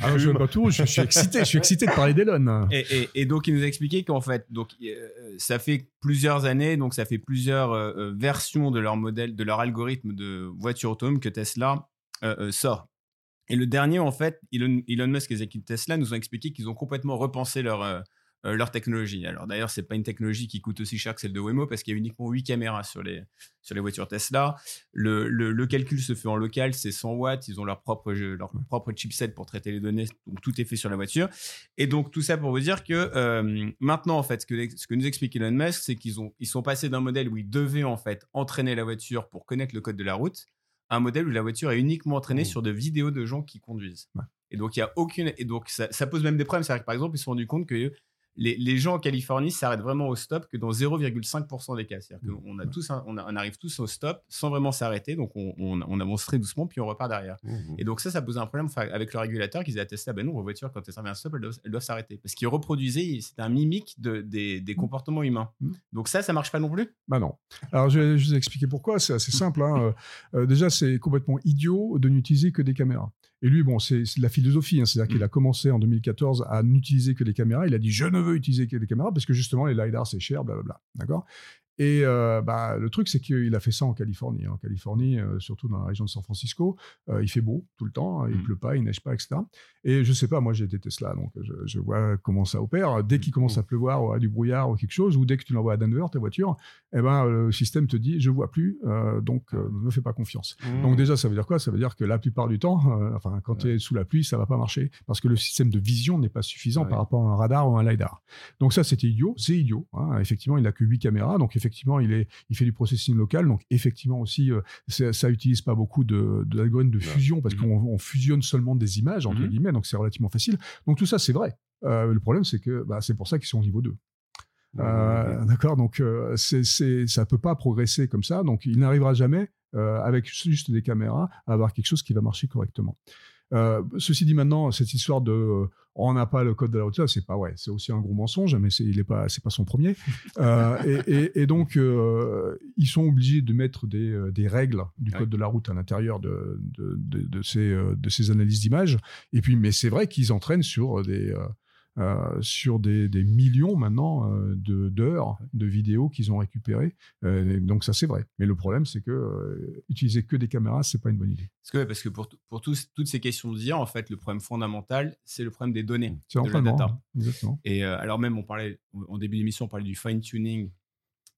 Ah, je, pas tout, je, je suis excité, je suis excité de parler d'Elon. Et, et- et donc, il nous a expliqué qu'en fait, donc, euh, ça fait plusieurs années, donc ça fait plusieurs versions de leur modèle, de leur algorithme de voiture autonome que Tesla euh, euh, sort. Et le dernier, en fait, Elon, Elon Musk et les équipes Tesla nous ont expliqué qu'ils ont complètement repensé leur, euh, leur technologie. Alors d'ailleurs, c'est pas une technologie qui coûte aussi cher que celle de Waymo parce qu'il y a uniquement 8 caméras sur les, sur les voitures Tesla. Le, le- le calcul se fait en local, c'est 100 watts. Ils ont leur propre, leur propre chipset pour traiter les données. Donc tout est fait sur la voiture. Et donc tout ça pour vous dire que euh, maintenant, en fait, ce que, ce que nous explique Elon Musk, c'est qu'ils ont, ils sont passés d'un modèle où ils devaient en fait entraîner la voiture pour connaître le code de la route à un modèle où la voiture est uniquement entraînée Mmh. sur de vidéos de gens qui conduisent. Ouais. Et donc il y a aucune et donc ça, ça pose même des problèmes. C'est-à-dire que par exemple, ils se sont rendus compte que les, les gens en Californie s'arrêtent vraiment au stop que dans 0,5% des cas. C'est-à-dire Mmh. qu'on a tous un- on, a- on arrive tous au stop sans vraiment s'arrêter, donc on, on, on avance très doucement puis on repart derrière. Mmh. Et donc ça, ça posait un problème avec le régulateur qui disait à Tesla, ben non, vos voitures, quand elles servent à un stop, elles doivent, s'arrêter. Parce qu'ils reproduisaient, c'était un mimique de, des, des comportements humains. Mm. Donc ça, ça marche pas non plus? Bah non. Alors, je vais vous expliquer pourquoi. C'est assez simple. hein. Euh, déjà, c'est complètement idiot de n'utiliser que des caméras. Et lui, bon, c'est de la philosophie. hein. C'est-à-dire qu'il a commencé en 2014 à n'utiliser que les caméras. Il a dit je ne veux utiliser que des caméras parce que justement, les LiDAR, c'est cher, blablabla. D'accord? Et euh, bah, le truc, c'est qu'il a fait ça en Californie. En Californie, euh, surtout dans la région de San Francisco, euh, il fait beau tout le temps, il Mm. pleut pas, il neige pas, etc. Et je sais pas, moi j'ai été Tesla, donc je, je vois comment ça opère. Dès qu'il commence à pleuvoir ou à du brouillard ou quelque chose, ou dès que tu l'envoies à Denver, ta voiture, eh ben, le système te dit je vois plus, donc ne me fais pas confiance. Mmh. Donc déjà, ça veut dire quoi? Ça veut dire que la plupart du temps, enfin quand tu es sous la pluie, ça va pas marcher parce que le système de vision n'est pas suffisant Ouais. par rapport à un radar ou un lidar. Donc ça, c'était idiot, c'est idiot. hein. Effectivement, il a que 8 caméras, donc effectivement, il, est, il fait du processing local. Donc, effectivement aussi, ça n'utilise pas beaucoup de, de l'algorithme de fusion parce qu'on on fusionne seulement des images, entre Mhm. guillemets. Donc, c'est relativement facile. Donc, tout ça, c'est vrai. le problème, c'est que bah, c'est pour ça qu'ils sont au niveau 2. Euh, D'accord, donc euh, ça peut pas progresser comme ça. Donc il n'arrivera jamais euh, avec juste des caméras à avoir quelque chose qui va marcher correctement. Euh, ceci dit, maintenant cette histoire de euh, on n'a pas le code de la route, c'est pas ouais, c'est aussi un gros mensonge, mais c'est, il est pas, c'est pas son premier. Euh, et, et, et, donc ils sont obligés de mettre des, des règles du code Ouais. de la route à l'intérieur de, de, de, de ces, de ces analyses d'images. Et puis, mais c'est vrai qu'ils entraînent sur des euh, sur des, des millions maintenant euh, de- d'heures de vidéos qu'ils ont récupérées. Euh, donc ça c'est vrai. Mais le problème c'est que utiliser que des caméras c'est pas une bonne idée. Parce que, parce que pour, t- pour tous- toutes ces questions de dire, en fait, le problème fondamental, c'est le problème des données, C'est de la data. exactement. Et alors même, on parlait en début d'émission, on parlait du fine tuning,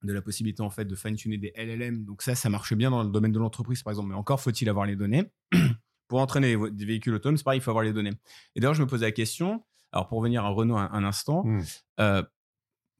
de la possibilité en fait de fine tuner des LLM. Donc ça, ça marche bien dans le domaine de l'entreprise, par exemple. Mais encore faut-il avoir les données pour entraîner des véhicules autonomes. C'est pareil, il faut avoir les données. Et d'ailleurs, je me posais la question. Alors pour revenir à Renault un, un instant, Mm. euh,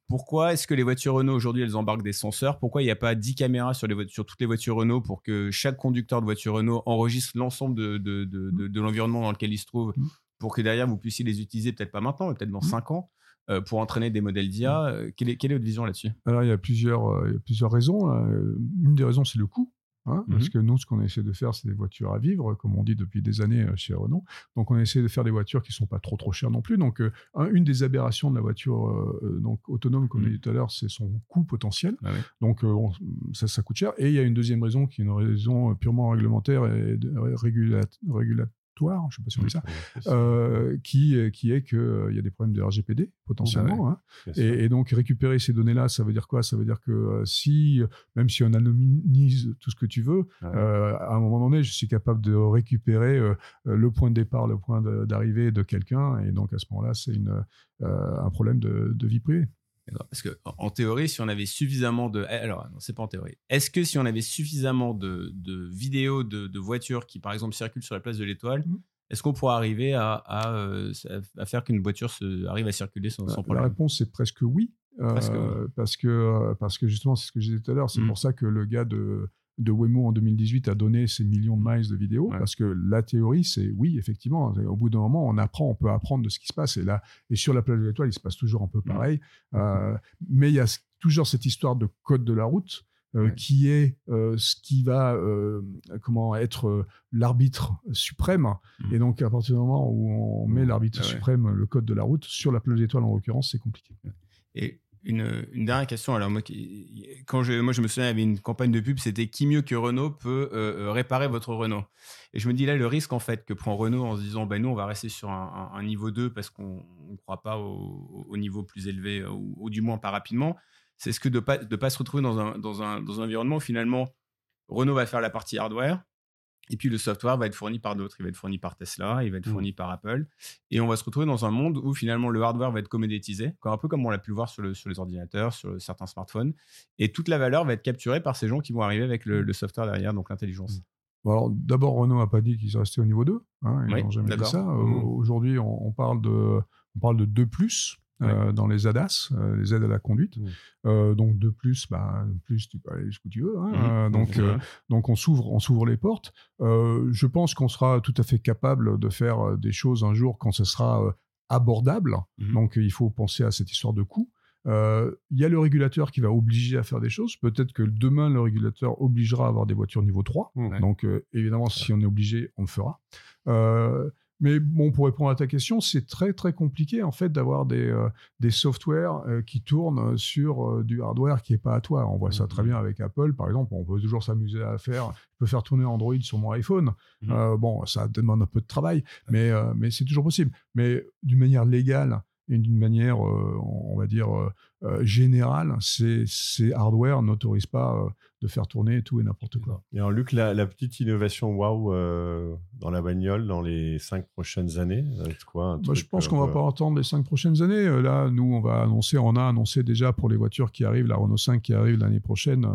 pourquoi est-ce que les voitures Renault aujourd'hui elles embarquent des senseurs? Pourquoi il n'y a pas 10 caméras sur, les voitures, sur toutes les voitures Renault pour que chaque conducteur de voiture Renault enregistre l'ensemble de, de, de, de- de l'environnement dans lequel il se trouve Mm. pour que derrière vous puissiez les utiliser peut-être pas maintenant, mais peut-être dans Mm. 5 ans euh, pour entraîner des modèles d'IA Euh, quelle, est, quelle est votre vision là-dessus? Alors il y a plusieurs, euh, il y a plusieurs raisons. là. Euh, Une des raisons c'est le coût. Hein, Parce Mhm. que nous, ce qu'on essaie de faire, c'est des voitures à vivre, comme on dit depuis des années euh, chez Renault. Donc, on essaie de faire des voitures qui sont pas trop trop chères non plus. Donc, euh, un- une des aberrations de la voiture euh, donc autonome, comme on Mhm. a dit tout à l'heure, c'est son coût potentiel. Ah. Donc, euh, on- ça, ça coûte cher. Et il y a une deuxième raison qui est une raison purement réglementaire et de- régula- Je sais pas si on dit ça. euh, qui, qui est qu'il y a des problèmes de RGPD potentiellement. hein. Et, et donc récupérer ces données-là, ça veut dire quoi? Ça veut dire que euh, si, même si on anonymise tout ce que tu veux, Ouais. euh, à un moment donné, je suis capable de récupérer euh, euh, le point de départ, le point d'arrivée de quelqu'un, et donc à ce moment-là, c'est une, euh, un problème de, de vie privée. Parce que en théorie, si on avait suffisamment de, eh, alors non, c'est pas en théorie. Est-ce que si on avait suffisamment de, de vidéos de, de voitures qui, par exemple, circulent sur la place de l'Étoile, Mhm. est-ce qu'on pourrait arriver à, à, euh, à faire qu'une voiture se, arrive à circuler sans, sans La problème? réponse c'est presque oui, euh, Presque oui. parce que euh, parce que justement c'est ce que je disais tout à l'heure, c'est Mm. pour ça que le gars de de Waymo en 2018 a donné ces millions de miles de vidéos Ouais. parce que la théorie c'est oui effectivement au bout d'un moment on apprend on peut apprendre de ce qui se passe et là et sur la plage de l'étoile il se passe toujours un peu pareil Euh, mais il y a toujours cette histoire de code de la route euh, Ouais. qui est euh, ce qui va euh, comment être l'arbitre suprême Mm. et donc à partir du moment où on met l'arbitre ouais. suprême le code de la route sur la plage d'étoile en l'occurrence c'est compliqué Et une, dernière question. Alors moi, quand je, moi, je me souviens, il y avait une campagne de pub, c'était qui mieux que Renault peut euh, euh, réparer votre Renault? Et je me dis là, le risque en fait que prend Renault en se disant, ben nous, on va rester sur un, niveau 2 parce qu'on ne croit pas au, au niveau plus élevé euh, ou, ou du moins pas rapidement, c'est ce que de pas de pas se retrouver dans un dans un dans un environnement où finalement Renault va faire la partie hardware. Et puis le software va être fourni par d'autres. Il va être fourni par Tesla, il va être Mm. fourni par Apple. Et on va se retrouver dans un monde où finalement le hardware va être commodétisé, un peu comme on l'a pu le voir sur, le- sur les ordinateurs, sur certains smartphones. Et toute la valeur va être capturée par ces gens qui vont arriver avec le, le software derrière, donc l'intelligence. Bon, alors, d'abord, Renault n'a pas dit qu'ils restaient au niveau 2. Hein, ils Oui, n'ont jamais dit ça. Aujourd'hui, on, on parle de, on parle de 2 plus euh, dans les ADAS, euh, les aides à la conduite. Mhm. Euh, donc 2 plus, bah, plus, tu peux aller jusqu'où tu veux. hein. Mhm. Euh, donc, donc on s'ouvre, on s'ouvre les portes. Je pense qu'on sera tout à fait capable de faire des choses un jour quand ce sera abordable. Donc il faut penser à cette histoire de coût. Il y a le régulateur qui va obliger à faire des choses. Peut-être que demain, le régulateur obligera à avoir des voitures niveau 3. Ouais. Donc, évidemment, si on est obligé, on le fera. Mais bon, pour répondre à ta question, c'est très très compliqué en fait d'avoir des, euh, des softwares euh, qui tournent sur euh, du hardware qui est pas à toi. On voit ça très Mhm. bien avec Apple, par exemple. On peut toujours s'amuser à faire. Je peux faire tourner Android sur mon iPhone. Euh, bon, ça demande un peu de travail, mais mais c'est toujours possible. Mais d'une manière légale et d'une manière, on va dire générale, ces, ces hardware n'autorisent pas de faire tourner tout et n'importe quoi. Et alors, Luc, la, la petite innovation waouh euh, dans la bagnole dans les cinq prochaines années, être quoi truc, je pense qu'on va pas attendre les cinq prochaines années. Euh, Là, nous, on va annoncer, on a annoncé déjà pour les voitures qui arrivent, la Renault 5 qui arrive l'année prochaine,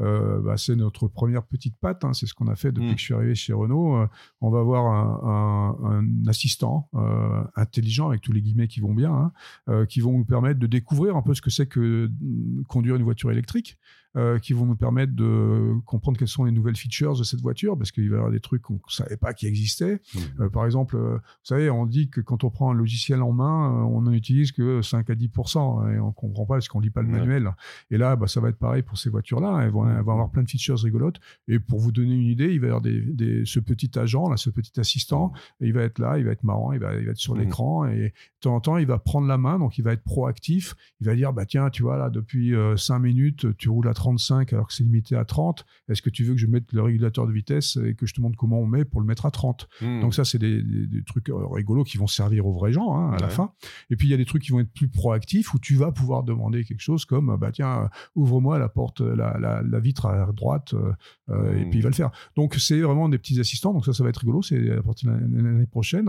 euh, bah, c'est notre première petite patte. hein. C'est ce qu'on a fait depuis Mm. que je suis arrivé chez Renault. Euh, on va avoir un, un- un assistant euh, intelligent, avec tous les guillemets qui vont bien, hein, qui vont nous permettre de découvrir un peu ce que c'est que mm, conduire une voiture électrique, euh, qui vont nous permettre de comprendre quelles sont les nouvelles features de cette voiture, parce qu'il va y avoir des trucs qu'on ne savait pas qui existaient. Euh, par exemple, euh, vous savez, on dit que quand on prend un logiciel en main, on n'en utilise que 5 à 10% et on comprend pas parce qu'on lit pas le manuel. Et là, bah, ça va être pareil pour ces voitures-là. Elles vont, elles vont avoir plein de features rigolotes. Et pour vous donner une idée, il va y avoir des, des- ce petit agent, là, ce petit assistant, et il va être là, il va être marrant, il va, il va être sur Mhm. l'écran et de temps en temps, il va prendre la main, donc il va être proactif. Il va dire, bah tiens, tu vois, là, depuis 5 minutes, tu roules à 35 alors que c'est limité à 30. Est-ce que tu veux que je mette le régulateur de vitesse et que je te montre comment on met pour le mettre à 30 Hmm. donc ça, c'est des, trucs euh, rigolos qui vont servir aux vrais gens hein, à la fin. Et puis il y a des trucs qui vont être plus proactifs où tu vas pouvoir demander quelque chose comme euh, bah tiens euh, ouvre-moi la porte la, la- la vitre à droite euh, euh, et Mm. puis il va le faire. Donc c'est vraiment des petits assistants. Donc ça ça va être rigolo. C'est à partir de l'année l'année prochaine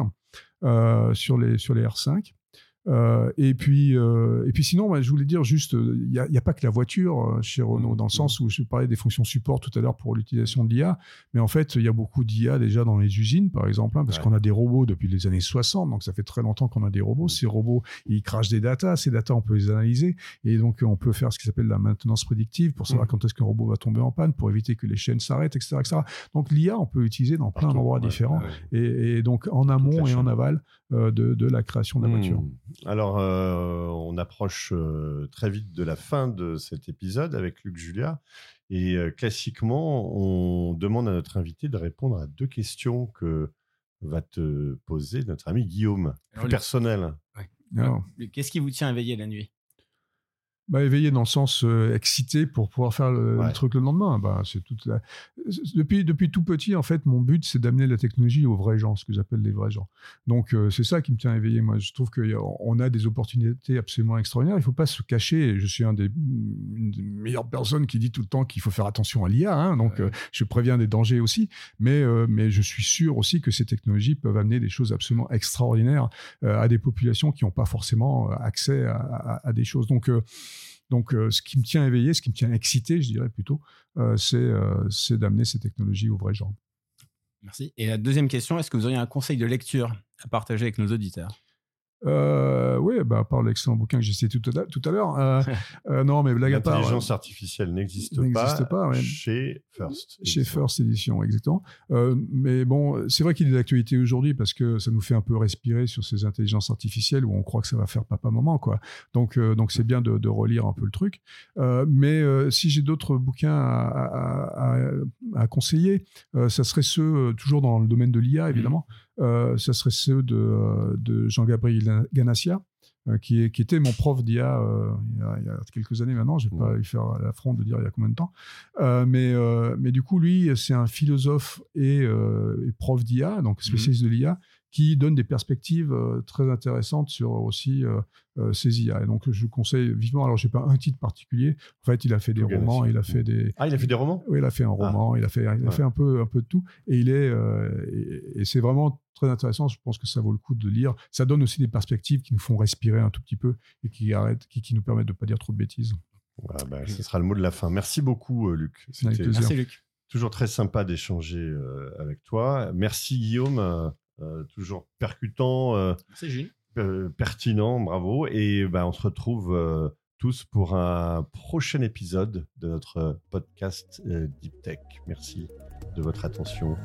euh, sur les sur les R5. Euh, et puis, euh, et puis sinon, bah, je voulais dire juste, il n'y a, pas que la voiture euh, chez Renault, dans le sens où je parlais des fonctions support tout à l'heure pour l'utilisation de l'IA, mais en fait, il y a beaucoup d'IA déjà dans les usines, par exemple, hein, parce Ouais. qu'on a des robots depuis les années 60, donc ça fait très longtemps qu'on a des robots. Ces robots, ils crachent des datas, ces datas, on peut les analyser, et donc on peut faire ce qui s'appelle la maintenance prédictive pour savoir quand est-ce qu'un robot va tomber en panne, pour éviter que les chaînes s'arrêtent, etc., etc. Donc l'IA, on peut l'utiliser dans plein d'endroits Ouais, différents, ouais. et, et donc en amont et en aval de, de la création de la voiture. Hmm. Alors, euh, on approche euh, très vite de la fin de cet épisode avec Luc Julia. Et euh, classiquement, on demande à notre invité de répondre à deux questions que va te poser notre ami Guillaume, plus Alors, personnel. Alors, Qu'est-ce qui vous tient éveillé la nuit? Bah, éveillé dans le sens euh, excité pour pouvoir faire le, Ouais. le truc le lendemain. Bah, c'est toute la- depuis, depuis tout petit, en fait, mon but, c'est d'amener la technologie aux vrais gens, ce que j'appelle les vrais gens. Donc, euh, c'est ça qui me tient éveillé. Moi, je trouve qu'on a des opportunités absolument extraordinaires. Il ne faut pas se cacher. Je suis un des, une des meilleures personnes qui dit tout le temps qu'il faut faire attention à l'IA. hein. donc, euh, je préviens des dangers aussi. Mais, mais je suis sûr aussi que ces technologies peuvent amener des choses absolument extraordinaires à des populations qui n'ont pas forcément accès à, à- à des choses. Donc, donc, euh, ce qui me tient éveillé, ce qui me tient excité, je dirais plutôt, euh, c'est euh, c'est d'amener ces technologies aux vrais gens. Merci. Et la deuxième question, est-ce que vous auriez un conseil de lecture à partager avec nos auditeurs? Euh, oui, bah, à part l'excellent bouquin que j'ai cité tout à, tout à l'heure. euh, euh, non, mais blague à part. L'intelligence artificielle n'existe pas, ouais. chez First. Chez Edition. First Edition, exactement. Mais bon, c'est vrai qu'il est d'actualité aujourd'hui parce que ça nous fait un peu respirer sur ces intelligences artificielles où on croit que ça va faire papa-maman, quoi. Donc, donc c'est bien de, de relire un peu le truc. Mais si j'ai d'autres bouquins à, à- à- à conseiller, ça serait ceux, toujours dans le domaine de l'IA, évidemment, euh, ça serait ceux de, euh, de Jean-Gabriel Ganassia. euh, Qui, était mon prof d'IA euh, il, y a- il y a quelques années maintenant, je vais pas lui faire l'affront de dire il y a combien de temps, euh, mais, euh, mais du coup, lui, c'est un philosophe et, euh, et prof d'IA, donc spécialiste de l'IA, qui donne des perspectives euh, très intéressantes sur aussi euh, euh, ces IA. Et donc, je vous conseille vivement. Alors, j'ai pas un titre particulier. En fait, il a fait des romans, il a fait des. Ah, il a fait des romans? Oui, il a fait un roman, il a fait, il a Ouais. fait un peu, un peu de tout. Et il est, euh, et, et c'est vraiment très intéressant. Je pense que ça vaut le coup de lire. Ça donne aussi des perspectives qui nous font respirer un tout petit peu et qui arrêtent, qui, qui nous permettent de pas dire trop de bêtises. Voilà, bah, Ce sera le mot de la fin. Merci beaucoup, euh, Luc. Avec C'était plaisir. Merci Luc. toujours très sympa d'échanger euh, avec toi. Merci, Guillaume. Euh, toujours percutant. euh, Gilles. pertinent, bravo. Et ben, on se retrouve euh, tous pour un prochain épisode de notre podcast Deep Tech. Merci de votre attention.